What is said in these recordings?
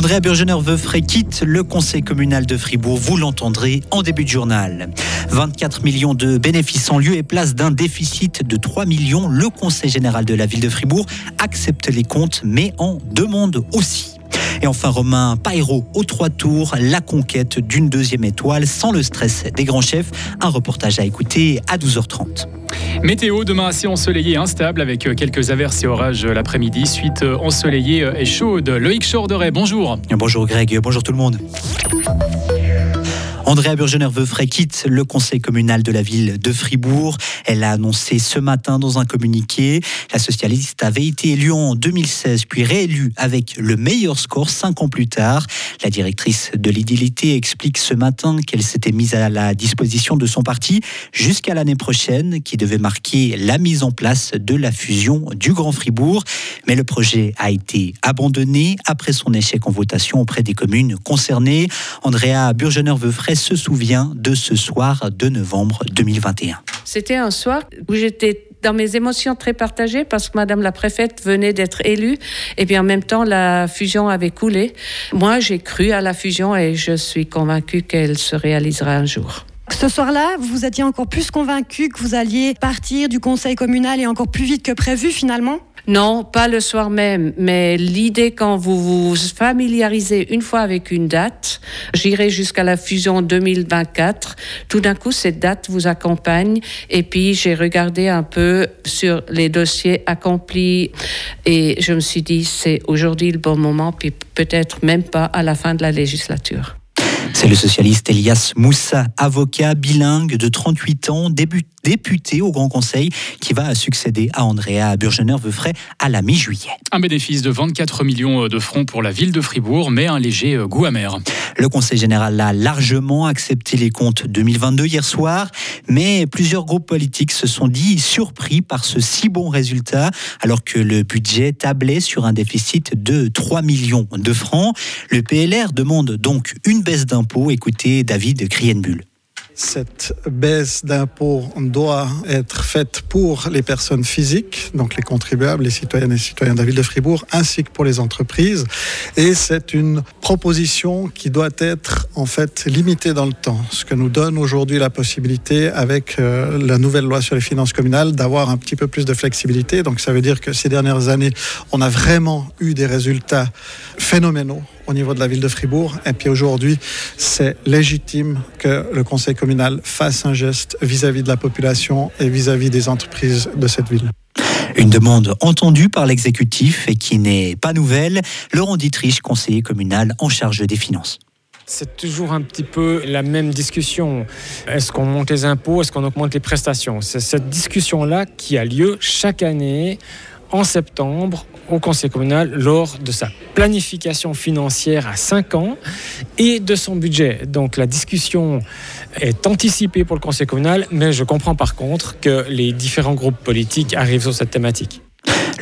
Andrea Burgener-Veufray quitte le conseil communal de Fribourg. Vous l'entendrez en début de journal. 24 millions de bénéfices en lieu et place d'un déficit de 3 millions. Le conseil général de la ville de Fribourg accepte les comptes, mais en demande aussi. Et enfin, Romain Pairo au trois tours, la conquête d'une deuxième étoile sans le stress des grands chefs. Un reportage à écouter à 12h30. Météo demain assez ensoleillé et instable avec quelques averses et orages l'après-midi. Suite ensoleillée et chaude. Loïc Chorderet, bonjour. Bonjour Greg, bonjour tout le monde. Andrea Burgener-Veufray quitte le conseil communal de la ville de Fribourg. Elle a annoncé ce matin dans un communiqué. La socialiste avait été élue en 2016 puis réélue avec le meilleur score cinq ans plus tard. La directrice de l'idilité explique ce matin qu'elle s'était mise à la disposition de son parti jusqu'à l'année prochaine qui devait marquer la mise en place de la fusion du Grand Fribourg. Mais le projet a été abandonné après son échec en votation auprès des communes concernées. Andrea Burgener-Veufray se souvient de ce soir de novembre 2021. C'était un soir où j'étais dans mes émotions très partagées parce que Madame la préfète venait d'être élue et puis en même temps la fusion avait coulé. Moi j'ai cru à la fusion et je suis convaincue qu'elle se réalisera un jour. Ce soir-là, vous étiez encore plus convaincu que vous alliez partir du conseil communal et encore plus vite que prévu finalement non, pas le soir même, mais l'idée quand vous vous familiarisez une fois avec une date, j'irai jusqu'à la fusion 2024, tout d'un coup cette date vous accompagne et puis j'ai regardé un peu sur les dossiers accomplis et je me suis dit c'est aujourd'hui le bon moment puis peut-être même pas à la fin de la législature. C'est le socialiste Elias Moussa, avocat bilingue de 38 ans, député au Grand Conseil, qui va succéder à Andrea Burgener-Veufray à la mi-juillet. Un bénéfice de 24 millions de francs pour la ville de Fribourg, mais un léger goût amer. Le Conseil général a largement accepté les comptes 2022 hier soir, mais plusieurs groupes politiques se sont dit surpris par ce si bon résultat, alors que le budget tablait sur un déficit de 3 millions de francs. Le PLR demande donc une baisse d'impôts. Écoutez David Krienbull. Cette baisse d'impôts doit être faite pour les personnes physiques, donc les contribuables, les citoyennes et citoyens de la ville de Fribourg, ainsi que pour les entreprises. Et c'est une proposition qui doit être en fait limitée dans le temps, ce que nous donne aujourd'hui la possibilité, avec euh, la nouvelle loi sur les finances communales, d'avoir un petit peu plus de flexibilité. Donc ça veut dire que ces dernières années, on a vraiment eu des résultats phénoménaux au niveau de la ville de Fribourg. Et puis aujourd'hui, c'est légitime que le conseil communal fasse un geste vis-à-vis de la population et vis-à-vis des entreprises de cette ville. Une demande entendue par l'exécutif et qui n'est pas nouvelle. Laurent Dietrich, conseiller communal en charge des finances. C'est toujours un petit peu la même discussion. Est-ce qu'on monte les impôts? Est-ce qu'on augmente les prestations? C'est cette discussion-là qui a lieu chaque année en septembre au Conseil communal lors de sa planification financière à 5 ans et de son budget. Donc la discussion est anticipée pour le Conseil communal, mais je comprends par contre que les différents groupes politiques arrivent sur cette thématique.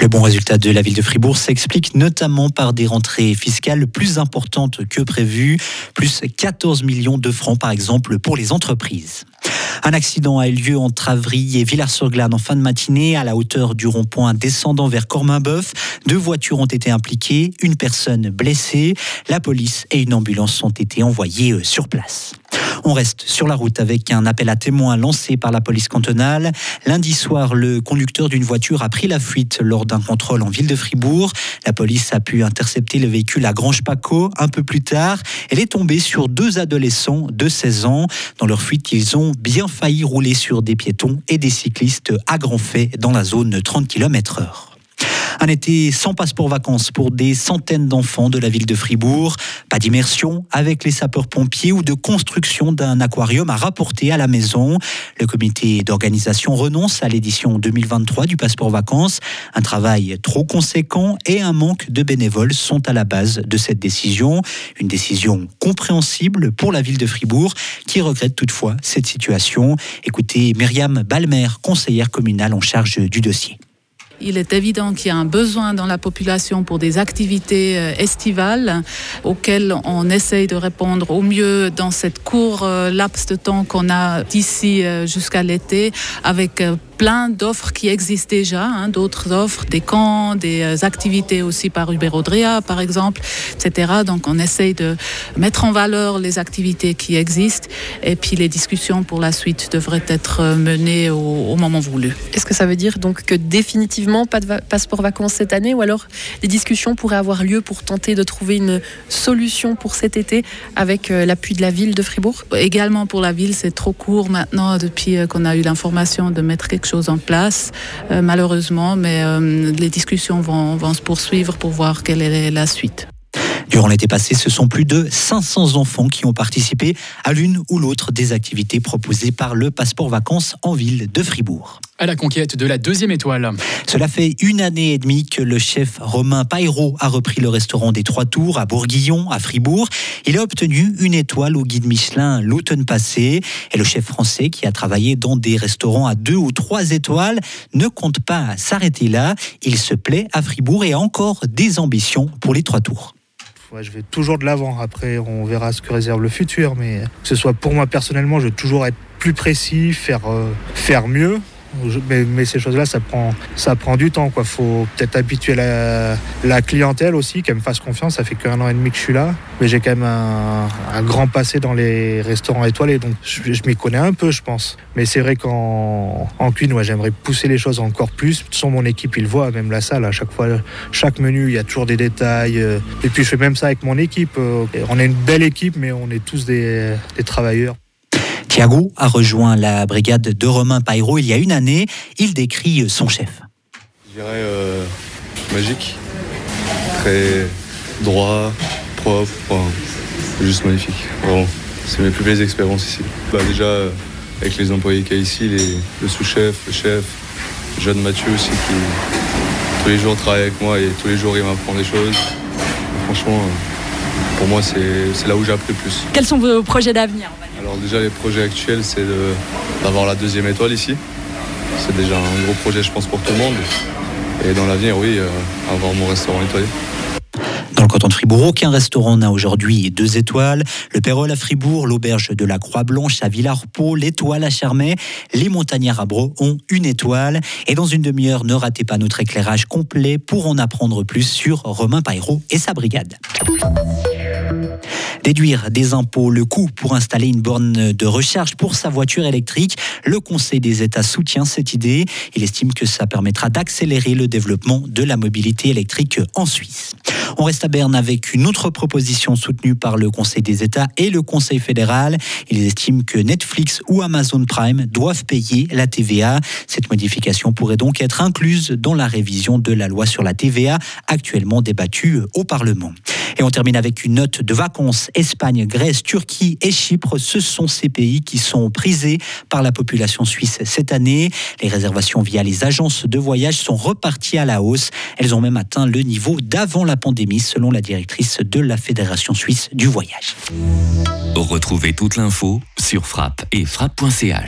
Le bon résultat de la ville de Fribourg s'explique notamment par des rentrées fiscales plus importantes que prévues, plus 14 millions de francs par exemple pour les entreprises. Un accident a eu lieu entre Avry et Villars-sur-Glane en fin de matinée à la hauteur du rond-point descendant vers Corminboeuf. Deux voitures ont été impliquées, une personne blessée. La police et une ambulance ont été envoyées euh, sur place. On reste sur la route avec un appel à témoins lancé par la police cantonale. Lundi soir, le conducteur d'une voiture a pris la fuite lors d'un contrôle en ville de Fribourg. La police a pu intercepter le véhicule à Grange-Paco. Un peu plus tard, elle est tombée sur deux adolescents de 16 ans. Dans leur fuite, ils ont bien failli rouler sur des piétons et des cyclistes à grand fait dans la zone 30 km/h. Un été sans passeport vacances pour des centaines d'enfants de la ville de Fribourg. Pas d'immersion avec les sapeurs-pompiers ou de construction d'un aquarium à rapporter à la maison. Le comité d'organisation renonce à l'édition 2023 du passeport vacances. Un travail trop conséquent et un manque de bénévoles sont à la base de cette décision. Une décision compréhensible pour la ville de Fribourg qui regrette toutefois cette situation. Écoutez Myriam Balmer, conseillère communale en charge du dossier. Il est évident qu'il y a un besoin dans la population pour des activités euh, estivales auxquelles on essaye de répondre au mieux dans cette court euh, laps de temps qu'on a d'ici euh, jusqu'à l'été avec plein d'offres qui existent déjà, hein, d'autres offres, des camps, des euh, activités aussi par Uber Odrea, par exemple, etc. Donc on essaye de mettre en valeur les activités qui existent et puis les discussions pour la suite devraient être euh, menées au, au moment voulu. Est-ce que ça veut dire donc que définitivement pas de va passeport vacances cette année ou alors des discussions pourraient avoir lieu pour tenter de trouver une solution pour cet été avec euh, l'appui de la ville de Fribourg? Également pour la ville, c'est trop court maintenant depuis qu'on a eu l'information de mettre quelque en place, euh, malheureusement, mais euh, les discussions vont, vont se poursuivre pour voir quelle est la suite. Durant l'été passé, ce sont plus de 500 enfants qui ont participé à l'une ou l'autre des activités proposées par le passeport vacances en ville de Fribourg. À la conquête de la deuxième étoile. Cela fait une année et demie que le chef Romain Pairo a repris le restaurant des Trois Tours à Bourguillon, à Fribourg. Il a obtenu une étoile au guide Michelin l'automne passé. Et le chef français, qui a travaillé dans des restaurants à deux ou trois étoiles, ne compte pas s'arrêter là. Il se plaît à Fribourg et a encore des ambitions pour les Trois Tours. Je vais toujours de l'avant. Après, on verra ce que réserve le futur. Mais que ce soit pour moi personnellement, je vais toujours être plus précis, faire, euh, faire mieux. Mais, mais ces choses-là, ça prend, ça prend du temps. Il faut peut-être habituer la, la clientèle aussi, qu'elle me fasse confiance. Ça fait qu'un an et demi que je suis là. Mais j'ai quand même un, un grand passé dans les restaurants étoilés. Donc je, m'y connais un peu, je pense. Mais c'est vrai qu'en en cuisine, j'aimerais pousser les choses encore plus. Sans mon équipe, ils le voient, même la salle. À chaque fois, chaque menu, il y a toujours des détails. euh, Et puis je fais même ça avec mon équipe. euh, On est une belle équipe, mais on est tous des, des travailleurs. Thiago a rejoint la brigade de Romain Pairo il y a une année. Il décrit son chef. Je dirais euh, magique, très droit, propre, juste magnifique. C'est mes plus belles expériences ici. Bah, déjà, euh, avec les employés qu'il y a ici, le sous-chef, le chef, John Mathieu aussi, qui tous les jours travaille avec moi et tous les jours il m'apprend des choses. Franchement, euh, pour moi, c'est c'est là où j'ai appris le plus. Quels sont vos projets d'avenir Alors déjà les projets actuels c'est d'avoir la deuxième étoile ici. C'est déjà un gros projet je pense pour tout le monde. Et dans l'avenir oui, euh, avoir mon restaurant étoilé. Dans le canton de Fribourg, aucun restaurant n'a aujourd'hui deux étoiles. Le Pérol à Fribourg, l'auberge de la Croix-Blanche à Villarpeau, l'étoile à Chermay, les Montagnards à Bro ont une étoile. Et dans une demi-heure, ne ratez pas notre éclairage complet pour en apprendre plus sur Romain Pairo et sa brigade. Déduire des impôts le coût pour installer une borne de recharge pour sa voiture électrique. Le Conseil des États soutient cette idée. Il estime que ça permettra d'accélérer le développement de la mobilité électrique en Suisse. On reste à Berne avec une autre proposition soutenue par le Conseil des États et le Conseil fédéral. Ils estiment que Netflix ou Amazon Prime doivent payer la TVA. Cette modification pourrait donc être incluse dans la révision de la loi sur la TVA actuellement débattue au Parlement. Et on termine avec une note de vacances. Espagne, Grèce, Turquie et Chypre, ce sont ces pays qui sont prisés par la population suisse cette année. Les réservations via les agences de voyage sont reparties à la hausse. Elles ont même atteint le niveau d'avant la pandémie, selon la directrice de la Fédération suisse du voyage. Retrouvez toute l'info sur frappe et frappe.ch.